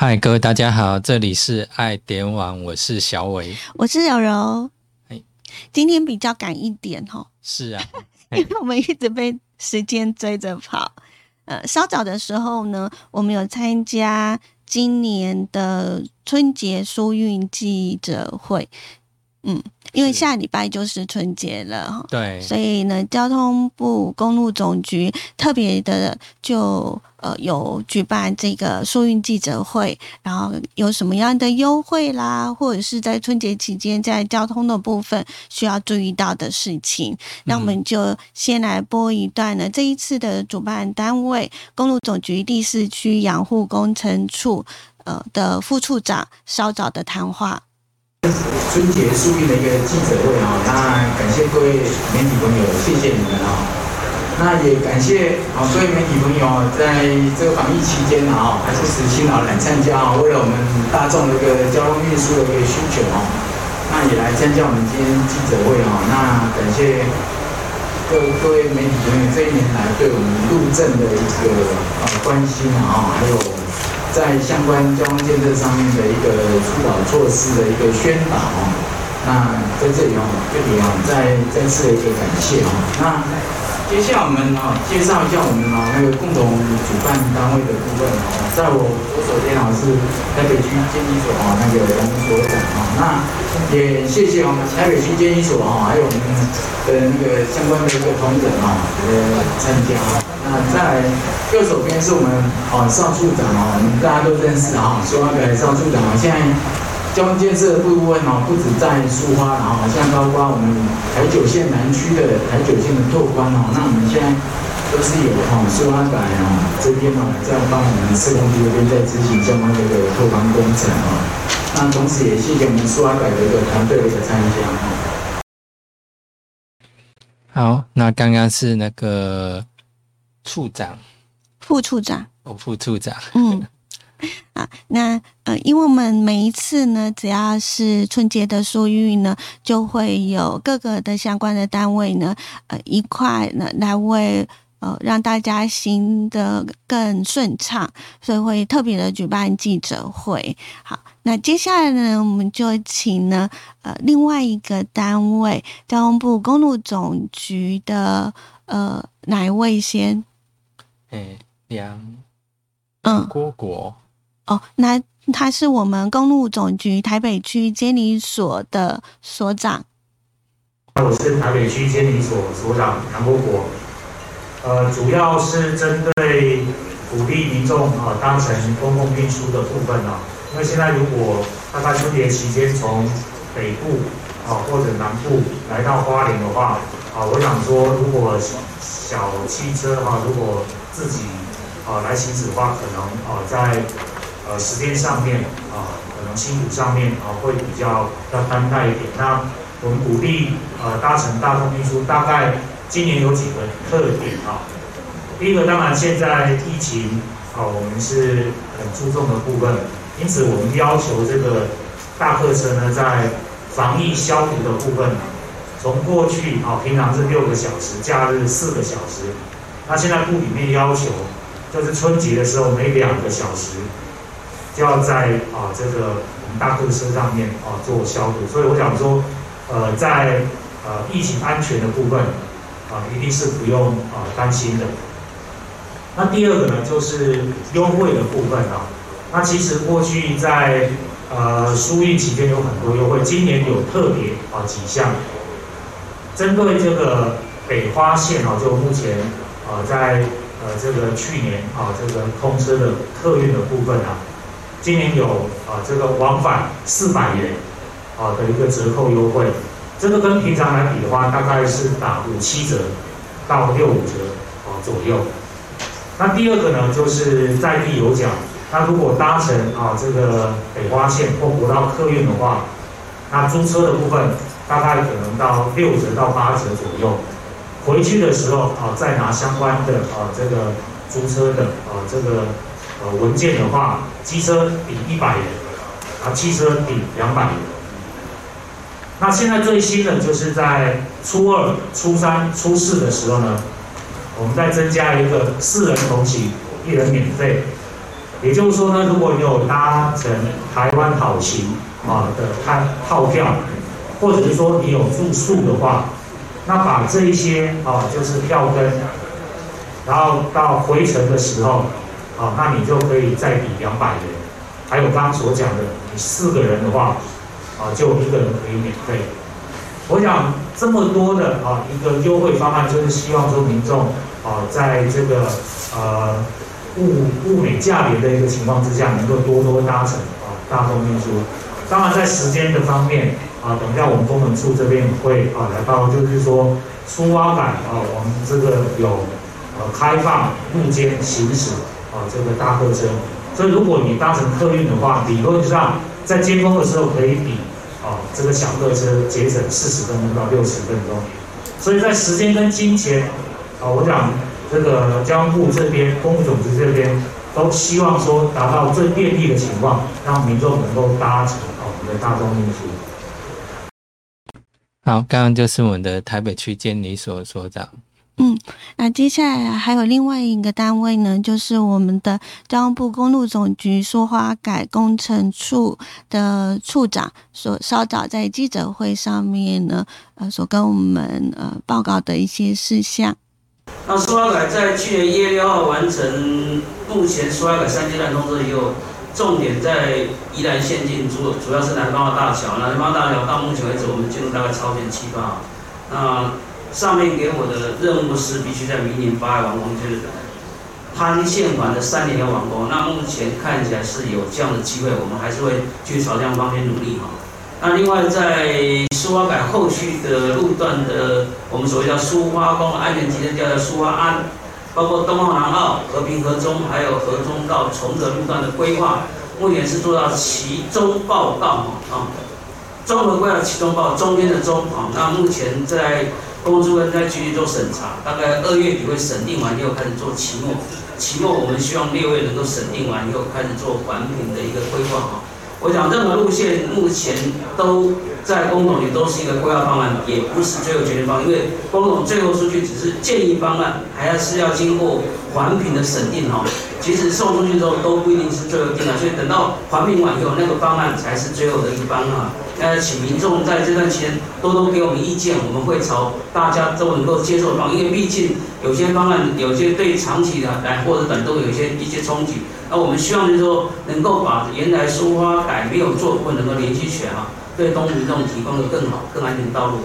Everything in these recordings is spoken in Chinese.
嗨，各位大家好，这里是爱点网，我是小伟，我是柔柔。哎今天比较赶一点哦，是啊，因为我们一直被时间追着跑。呃，稍早的时候呢，我们有参加今年的春节书运记者会。嗯，因为下礼拜就是春节了哈，对，所以呢，交通部公路总局特别的就呃有举办这个疏运记者会，然后有什么样的优惠啦，或者是在春节期间在交通的部分需要注意到的事情，那我们就先来播一段呢。这一次的主办单位公路总局第四区养护工程处呃的副处长稍早的谈话。春节疏运的一个记者会啊，那感谢各位媒体朋友，谢谢你们啊。那也感谢啊各位媒体朋友在这个防疫期间啊，还是死辛劳来参加啊，为了我们大众的一个交通运输的一个需求啊，那也来参加我们今天记者会啊。那感谢各各位媒体朋友这一年来对我们路政的一个呃关心啊，还有。在相关交通建设上面的一个疏导措施的一个宣导，那在这里哦，这里哦，再再次的一个感谢哦。那接下来我们哦，介绍一下我们哦那个共同主办单位的部分哦，在我左手边哦是台北区监理所哦那个杨所长哦，那也谢谢我们台北区监理所哦，还有我们的那个相关的一个同仁哦呃参加。那在右手边是我们哦邵处长哦，我们大家都认识啊，苏花改邵处长啊，现在交通建设的部分哦，不止在苏花，然后像包括我们台九线南区的台九线的拓宽哦，那我们现在都是有哦苏花改哦这边哦在帮我们施工局这边在执行相关的一个拓宽工程哦，那同时也谢谢我们苏花改的一个团队的一个参加哦。好，那刚刚是那个处长，副处长，哦，副处长，嗯，啊，那呃，因为我们每一次呢，只要是春节的疏运呢，就会有各个的相关的单位呢，呃，一块呢来为呃让大家行得更顺畅，所以会特别的举办记者会。好，那接下来呢，我们就请呢呃另外一个单位交通部公路总局的呃哪一位先？哎，梁嗯，郭国，哦，那他是我们公路总局台北区监理所的所长。我是台北区监理所所长杨国国，呃，主要是针对鼓励民众啊搭乘公共运输的部分啊，因为现在如果大概春节期间从北部啊或者南部来到花莲的话，啊，我想说如果小汽车哈、如果自己啊来行驶的话，可能啊在呃时间上面啊可能辛苦上面啊会比较要担待一点。那我们鼓励呃搭乘大众运输，大概今年有几个特点啊。第一个，当然现在疫情啊，我们是很注重的部分，因此我们要求这个大客车呢，在防疫消毒的部分，从过去啊平常是六个小时，假日四个小时，那现在部里面要求，就是春节的时候每两个小时就要在啊这个我们大客车上面啊做消毒，所以我想说。呃，在呃疫情安全的部分啊，一定是不用啊担心的。那第二个呢，就是优惠的部分啊。那其实过去在呃疏运期间有很多优惠，今年有特别啊几项，针对这个北花线哦，就目前啊在呃这个去年啊这个通车的客运的部分啊，今年有啊这个往返四百元。啊的一个折扣优惠，这个跟平常来比的话，大概是打五七折到六五折啊左右。那第二个呢，就是在地有奖，那如果搭乘啊这个北花线或国道客运的话，那租车的部分大概可能到六折到八折左右。回去的时候啊，再拿相关的啊这个租车的啊这个呃文件的话，机车抵一百元，啊汽车抵两百元。那现在最新的就是在初二、初三、初四的时候呢，我们再增加一个四人同行，一人免费。也就是说呢，如果你有搭乘台湾好行啊的套套票，或者是说你有住宿的话，那把这一些啊就是票根，然后到回程的时候，啊，那你就可以再抵两百元。还有刚刚所讲的，你四个人的话，啊，就一个人可以免费。我想这么多的啊一个优惠方案，就是希望说民众啊在这个呃。物物美价廉的一个情况之下，能够多多搭乘啊大众运输。当然，在时间的方面啊，等一下我们工程处这边会啊来到，就是说出发感啊，我们这个有呃开放路间行驶啊这个大客车。所以如果你搭乘客运的话，理论上在尖峰的时候可以比啊这个小客车节省四十分钟到六十分钟。所以在时间跟金钱啊，我想。这个交通部这边、公务总局这边都希望说达到最便利的情况，让民众能够搭乘我们的大众运输。好，刚刚就是我们的台北区监理所所长。嗯，那接下来还有另外一个单位呢，就是我们的交通部公路总局苏花改工程处的处长所稍早在记者会上面呢，呃，所跟我们呃报告的一些事项。那苏花改在去年一月六号完成，目前苏花改三阶段工作以后，重点在宜兰县境主主要是南方的大桥，南方大桥到目前为止我们进入大概超前七八，那上面给我的任务是必须在明年八月完工，就是潘县环的三年要完工，那目前看起来是有这样的机会，我们还是会继续朝这样方面努力哈。那另外，在苏花改后续的路段的，我们所谓叫苏花公安全集成叫苏花安，包括东澳、南澳、和平、河中，还有河中到崇德路段的规划，目前是做到其中报告啊，综合规划其中报中间的中啊，那目前在公司跟在继续做审查，大概二月底会审定完以后开始做期末，期末我们希望六月能够审定完以后开始做环评的一个规划啊。我讲任何路线目前都在公总里都是一个规划方案，也不是最后决定方案，因为公总最后出去只是建议方案，还要是要经过环评的审定哈。其实送出去之后都不一定是最后定的，所以等到环评完以后，那个方案才是最后的一个方案。呃，请民众在这段期间多多给我们意见，我们会朝大家都能够接受的方，因为毕竟有些方案有些对长期的来或者等都有一些一些冲击。那我们希望就是说，能够把原来疏花改没有做部分能够连续起来啊，对东民众提供的更好、更安全的道路。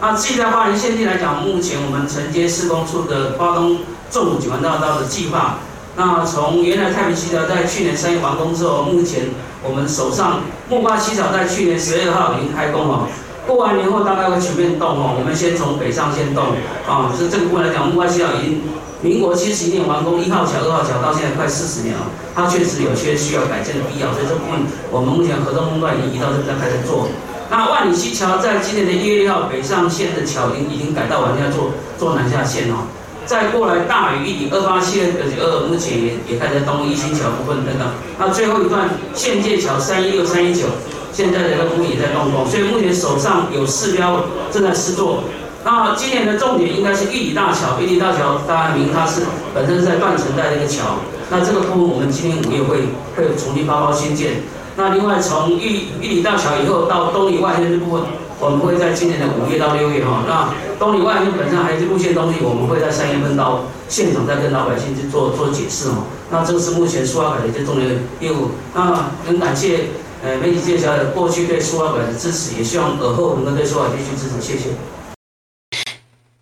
那至于在花莲县地来讲，目前我们承接施工处的花东纵景环大道的计划。那从原来太平溪桥在去年三月完工之后，目前我们手上木瓜七桥在去年十二号已经开工了。过完年后大概会全面动哦。我们先从北上先动啊，是这个部分来讲，木瓜七桥已经。民国七十一年完工，一号桥、二号桥到现在快四十年了，它确实有些需要改建的必要，所以这部分我们目前合作工段已经移到这边开始做。那万里溪桥在今年的一月六号北上线的桥已经已经改到完要做做南下线哦。再过来大屿一里二八七二二，目前也也开始东一新桥部分等等。那最后一段县界桥三一六三一九，现在的个部分也在动工，所以目前手上有四标正在施作。那今年的重点应该是玉里大桥，玉里大桥大家明它是本身是在断层带的一个桥，那这个部分我们今年五月会会重新发包新建。那另外从玉玉里大桥以后到东里外线这部分，我们会在今年的五月到六月哈。那东里外面本身还是路线东西，我们会在三月份到现场再跟老百姓去做做解释哈。那这个是目前苏花改的一些重要业务。那很感谢呃媒体介绍的过去对苏花改的支持，也希望尔后能够对苏花继续支持，谢谢。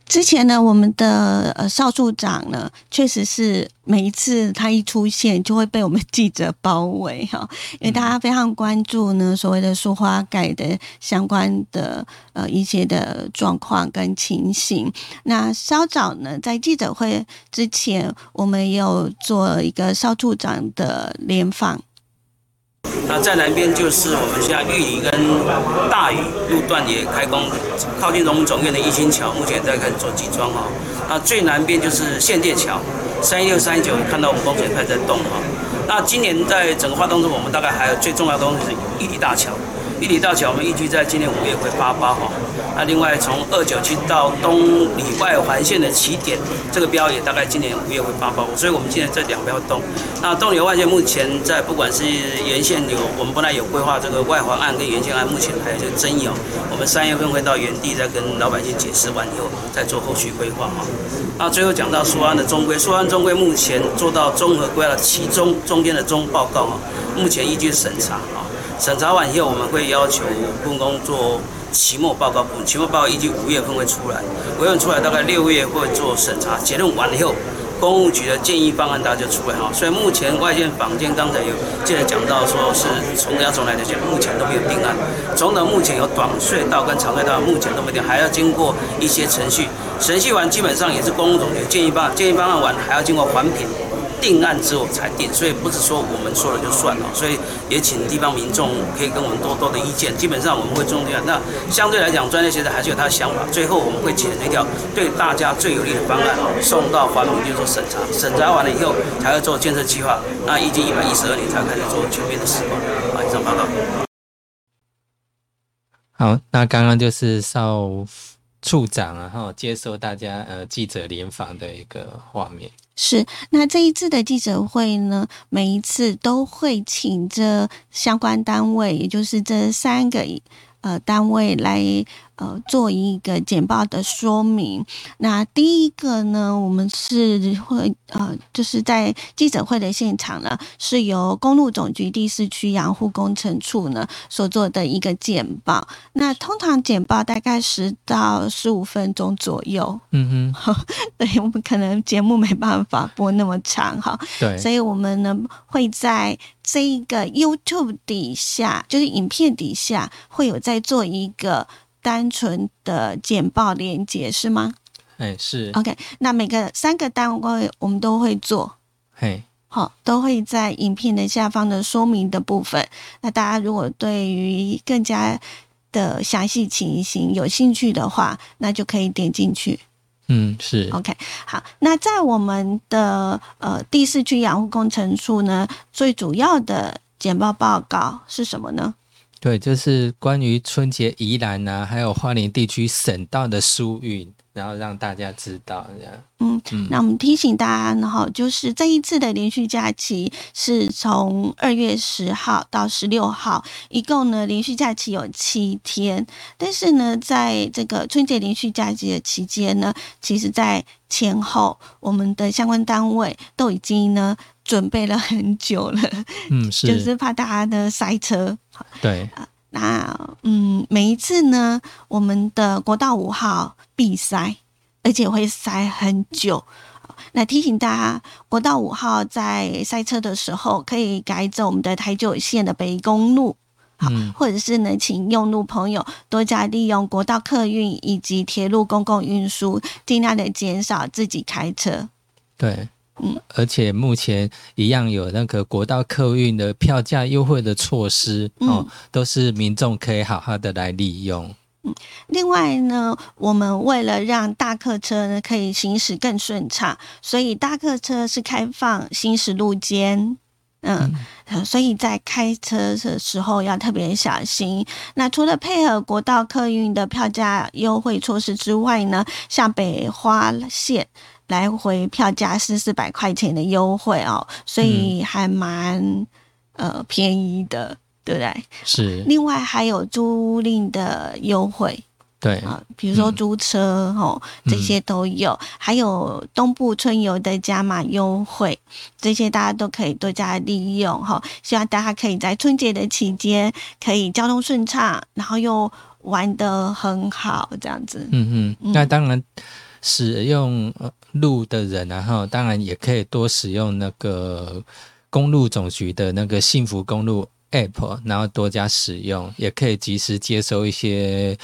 之前呢，我们的呃邵处长呢，确实是每一次他一出现，就会被我们记者包围 哈，因为大家非常关注呢所谓的书花改的相关的呃一些的状况跟情形。那稍早呢，在记者会之前，我们有做一个邵处长的联访。那在南边就是我们现在玉里跟大禹路段也开工，靠近农总院的一心桥，目前在开始做集装哈。那最南边就是县界桥，三一六三一九看到我们工程开始在动哈。那今年在整个花东中，我们大概还有最重要的东西是玉里大桥。一里大桥我们预计在今年五月会发包哈。那另外从二九七到东里外环线的起点，这个标也大概今年五月会发包。所以我们今年这两标动。那东里外线目前在不管是沿线有，我们本来有规划这个外环岸跟沿线岸，目前还有这个争议哦。我们三月份会到原地再跟老百姓解释完以后，再做后续规划哈。那最后讲到苏安的中规，苏安中规目前做到综合规划其中中间的中报告哈，目前依据审查审查完以后我们会要求故宫做。期末报告部，期末报告预计五月份会出来，五月份出来大概六月会做审查，结论完了以后，公务局的建议方案大家就出来哈。所以目前外线坊间刚才有记者讲到说是从要从来的讲，目前都没有定案。总的目前有短隧道跟长隧道，目前都没定，还要经过一些程序，程序完基本上也是公务总局建议方案，建议方案完还要经过环评。定案之后才定，所以不是说我们说了就算了，所以也请地方民众可以跟我们多多的意见。基本上我们会重点，那相对来讲，专业学者还是有他的想法。最后我们会选一条对大家最有利的方案，送到环评局做审查，审查完了以后才会做建设计划。那预计一百一十二年才开始做全面的施工。好，以上报告。好，那刚刚就是邵处长然后接受大家呃记者联访的一个画面。是，那这一次的记者会呢，每一次都会请这相关单位，也就是这三个呃单位来。呃，做一个简报的说明。那第一个呢，我们是会呃，就是在记者会的现场呢，是由公路总局第四区养护工程处呢所做的一个简报。那通常简报大概十到十五分钟左右。嗯哼，对我们可能节目没办法播那么长哈。对，所以我们呢会在这一个 YouTube 底下，就是影片底下会有在做一个。单纯的简报连接是吗？哎，是。OK，那每个三个单位我们都会做，嘿，好，都会在影片的下方的说明的部分。那大家如果对于更加的详细情形有兴趣的话，那就可以点进去。嗯，是。OK，好，那在我们的呃第四区养护工程处呢，最主要的简报报告是什么呢？对，就是关于春节宜兰呐，还有花莲地区省道的疏运，然后让大家知道这样。嗯嗯，那我们提醒大家，然后就是这一次的连续假期是从二月十号到十六号，一共呢连续假期有七天。但是呢，在这个春节连续假期的期间呢，其实在前后，我们的相关单位都已经呢。准备了很久了，嗯，是，就是怕大家的塞车。对啊，那嗯，每一次呢，我们的国道五号必塞，而且会塞很久。那提醒大家，国道五号在塞车的时候，可以改走我们的台九线的北公路，好，或者是呢，请用路朋友多加利用国道客运以及铁路公共运输，尽量的减少自己开车。对。嗯，而且目前一样有那个国道客运的票价优惠的措施哦，都是民众可以好好的来利用。嗯，另外呢，我们为了让大客车呢可以行驶更顺畅，所以大客车是开放行驶路肩。嗯，所以在开车的时候要特别小心。那除了配合国道客运的票价优惠措施之外呢，像北花线。来回票价是四百块钱的优惠哦，所以还蛮呃便宜的，对不对？是。另外还有租赁的优惠，对啊，比如说租车哦，这些都有，还有东部春游的加码优惠，这些大家都可以多加利用哈。希望大家可以在春节的期间可以交通顺畅，然后又玩得很好，这样子。嗯嗯，那当然。使用路的人，然后当然也可以多使用那个公路总局的那个幸福公路 App，然后多加使用，也可以及时接收一些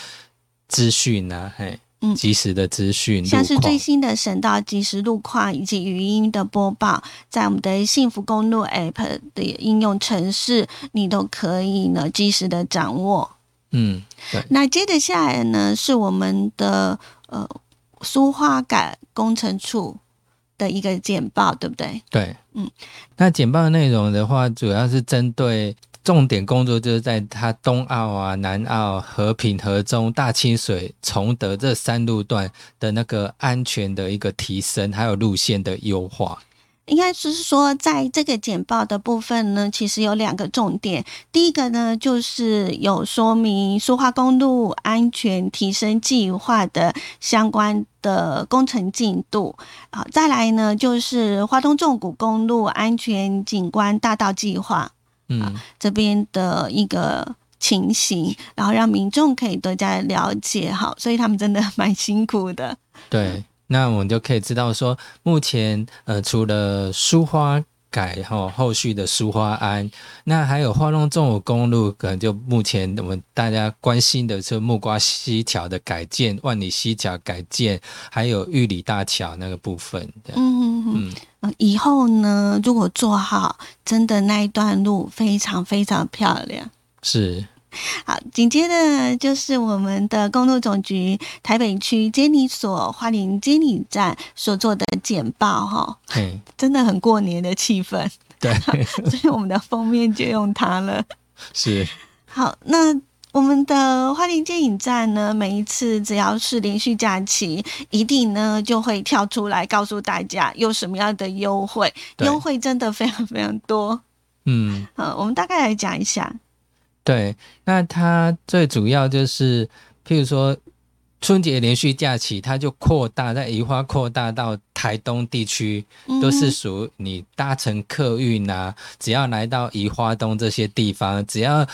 资讯啊，嘿，嗯，及时的资讯，像是最新的省道即时路况以及语音的播报，在我们的幸福公路 App 的应用程式，你都可以呢及时的掌握。嗯，对。那接着下来呢，是我们的呃。书画感工程处的一个简报，对不对？对，嗯，那简报的内容的话，主要是针对重点工作就是在它东澳啊、南澳、和平、河中、大清水、崇德这三路段的那个安全的一个提升，还有路线的优化。应该是说，在这个简报的部分呢，其实有两个重点。第一个呢，就是有说明苏花公路安全提升计划的相关的工程进度。好，再来呢，就是花东纵谷公路安全景观大道计划。嗯，这边的一个情形，然后让民众可以多加了解哈，所以他们真的 蛮辛苦的。对，那我们就可以知道说，目前呃，除了苏花改哈，后续的苏花安，那还有花东纵谷公路，可能就目前我们大家关心的是木瓜溪桥的改建、万里溪桥改建，还有玉里大桥那个部分。嗯嗯嗯。以后呢，如果做好，真的那一段路非常非常漂亮。是，好，紧接着就是我们的公路总局台北区监理所花莲监理站所做的简报，哈，真的很过年的气氛。对，所以我们的封面就用它了。是，好，那。我们的花莲接引站呢，每一次只要是连续假期，一定呢就会跳出来告诉大家有什么样的优惠，优惠真的非常非常多。嗯，好，我们大概来讲一下。对，那它最主要就是，譬如说春节连续假期，它就扩大在宜花扩大到台东地区，都是属你搭乘客运啊，只要来到宜花东这些地方，只要。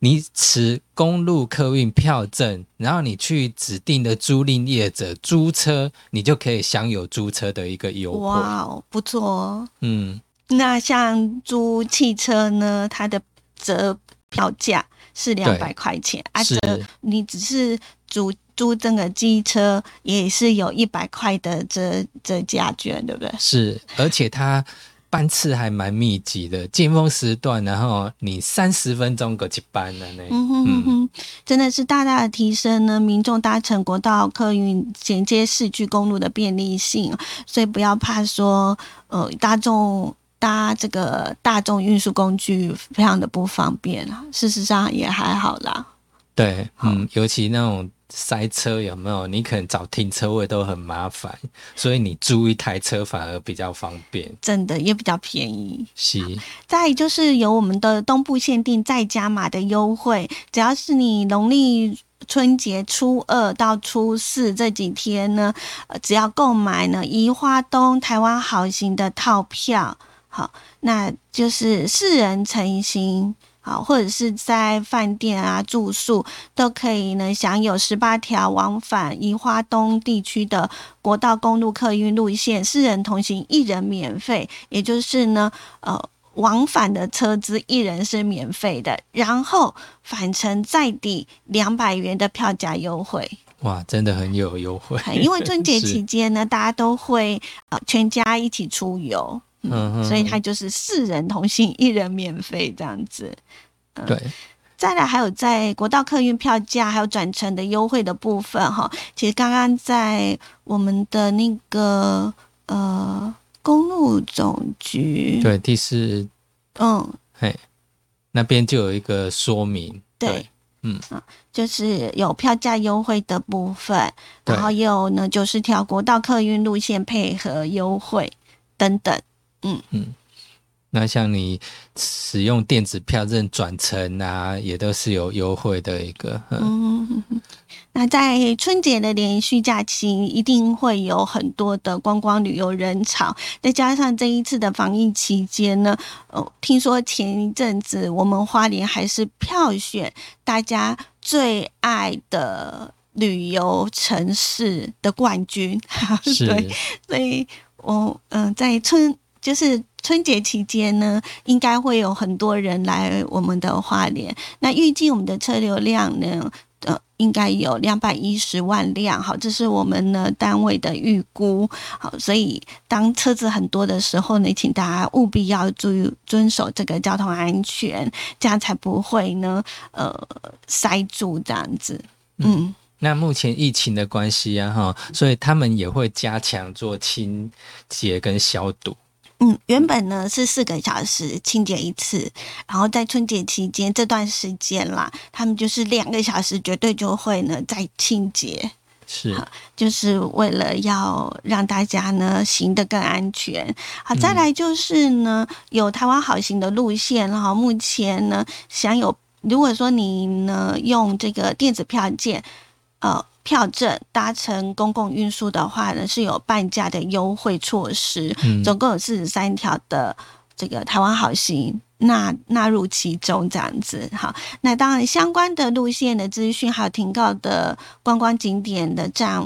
你持公路客运票证，然后你去指定的租赁业者租车，你就可以享有租车的一个优惠。哇哦，不错哦。嗯，那像租汽车呢，它的折票价是两百块钱，啊，折你只是租租这个机车，也是有一百块的折折价券，对不对？是，而且它。班次还蛮密集的，尖峰时段，然后你三十分钟过去班的呢，嗯哼哼哼，真的是大大的提升呢民众搭乘国道客运衔接市区公路的便利性，所以不要怕说，呃，大众搭这个大众运输工具非常的不方便啊，事实上也还好啦。对，嗯，尤其那种。塞车有没有？你可能找停车位都很麻烦，所以你租一台车反而比较方便，真的也比较便宜。是。再就是有我们的东部限定再加码的优惠，只要是你农历春节初二到初四这几天呢，呃，只要购买呢宜花东台湾好行的套票，好，那就是四人成行。好，或者是在饭店啊住宿都可以呢，享有十八条往返宜花东地区的国道公路客运路线，四人同行一人免费，也就是呢，呃，往返的车资一人是免费的，然后返程再抵两百元的票价优惠。哇，真的很有优惠，因为春节 期间呢，大家都会呃全家一起出游。嗯，所以它就是四人同行，一人免费这样子。对，再来还有在国道客运票价还有转乘的优惠的部分哈。其实刚刚在我们的那个呃公路总局对第四嗯嘿那边就有一个说明，对，嗯就是有票价优惠的部分，然后也有呢九十条国道客运路线配合优惠等等。嗯嗯，那像你使用电子票证转乘啊，也都是有优惠的一个。嗯，那在春节的连续假期，一定会有很多的观光旅游人潮，再加上这一次的防疫期间呢，哦，听说前一阵子我们花莲还是票选大家最爱的旅游城市的冠军，对，所以我嗯在春。就是春节期间呢，应该会有很多人来我们的花莲。那预计我们的车流量呢，呃，应该有两百一十万辆。好，这是我们呢单位的预估。好，所以当车子很多的时候呢，请大家务必要注意遵守这个交通安全，这样才不会呢，呃，塞住这样子。嗯，那目前疫情的关系啊，哈，所以他们也会加强做清洁跟消毒。嗯，原本呢是四个小时清洁一次，然后在春节期间这段时间啦，他们就是两个小时绝对就会呢再清洁，是就是为了要让大家呢行得更安全。好，再来就是呢有台湾好行的路线，然后目前呢享有，如果说你呢用这个电子票件，呃。票证搭乘公共运输的话呢，是有半价的优惠措施，总共有四十三条的这个台湾好行纳纳入其中，这样子。好，那当然相关的路线的资讯，还有停靠的观光景点的站。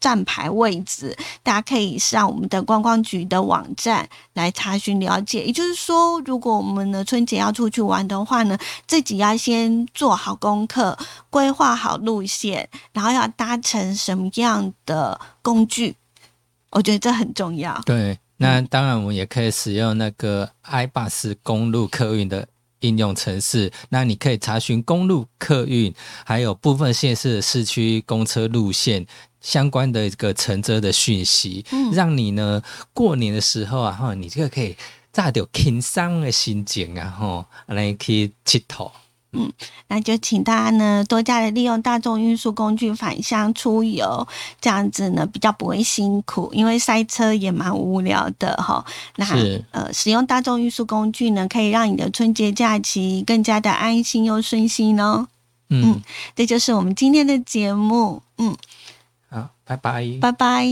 站牌位置，大家可以上我们的观光局的网站来查询了解。也就是说，如果我们呢春节要出去玩的话呢，自己要先做好功课，规划好路线，然后要搭乘什么样的工具，我觉得这很重要。对，那当然我们也可以使用那个 iBus 公路客运的应用程式，那你可以查询公路客运，还有部分县市的市区公车路线。相关的一个乘车的讯息，嗯让你呢过年的时候啊，哈，你这个可以炸掉轻松的心情啊，哈，来可以佚佗。嗯，那就请大家呢多加的利用大众运输工具返乡出游，这样子呢比较不会辛苦，因为塞车也蛮无聊的哈。那呃，使用大众运输工具呢，可以让你的春节假期更加的安心又顺心哦。嗯，这就是我们今天的节目。嗯。好，拜拜，拜拜。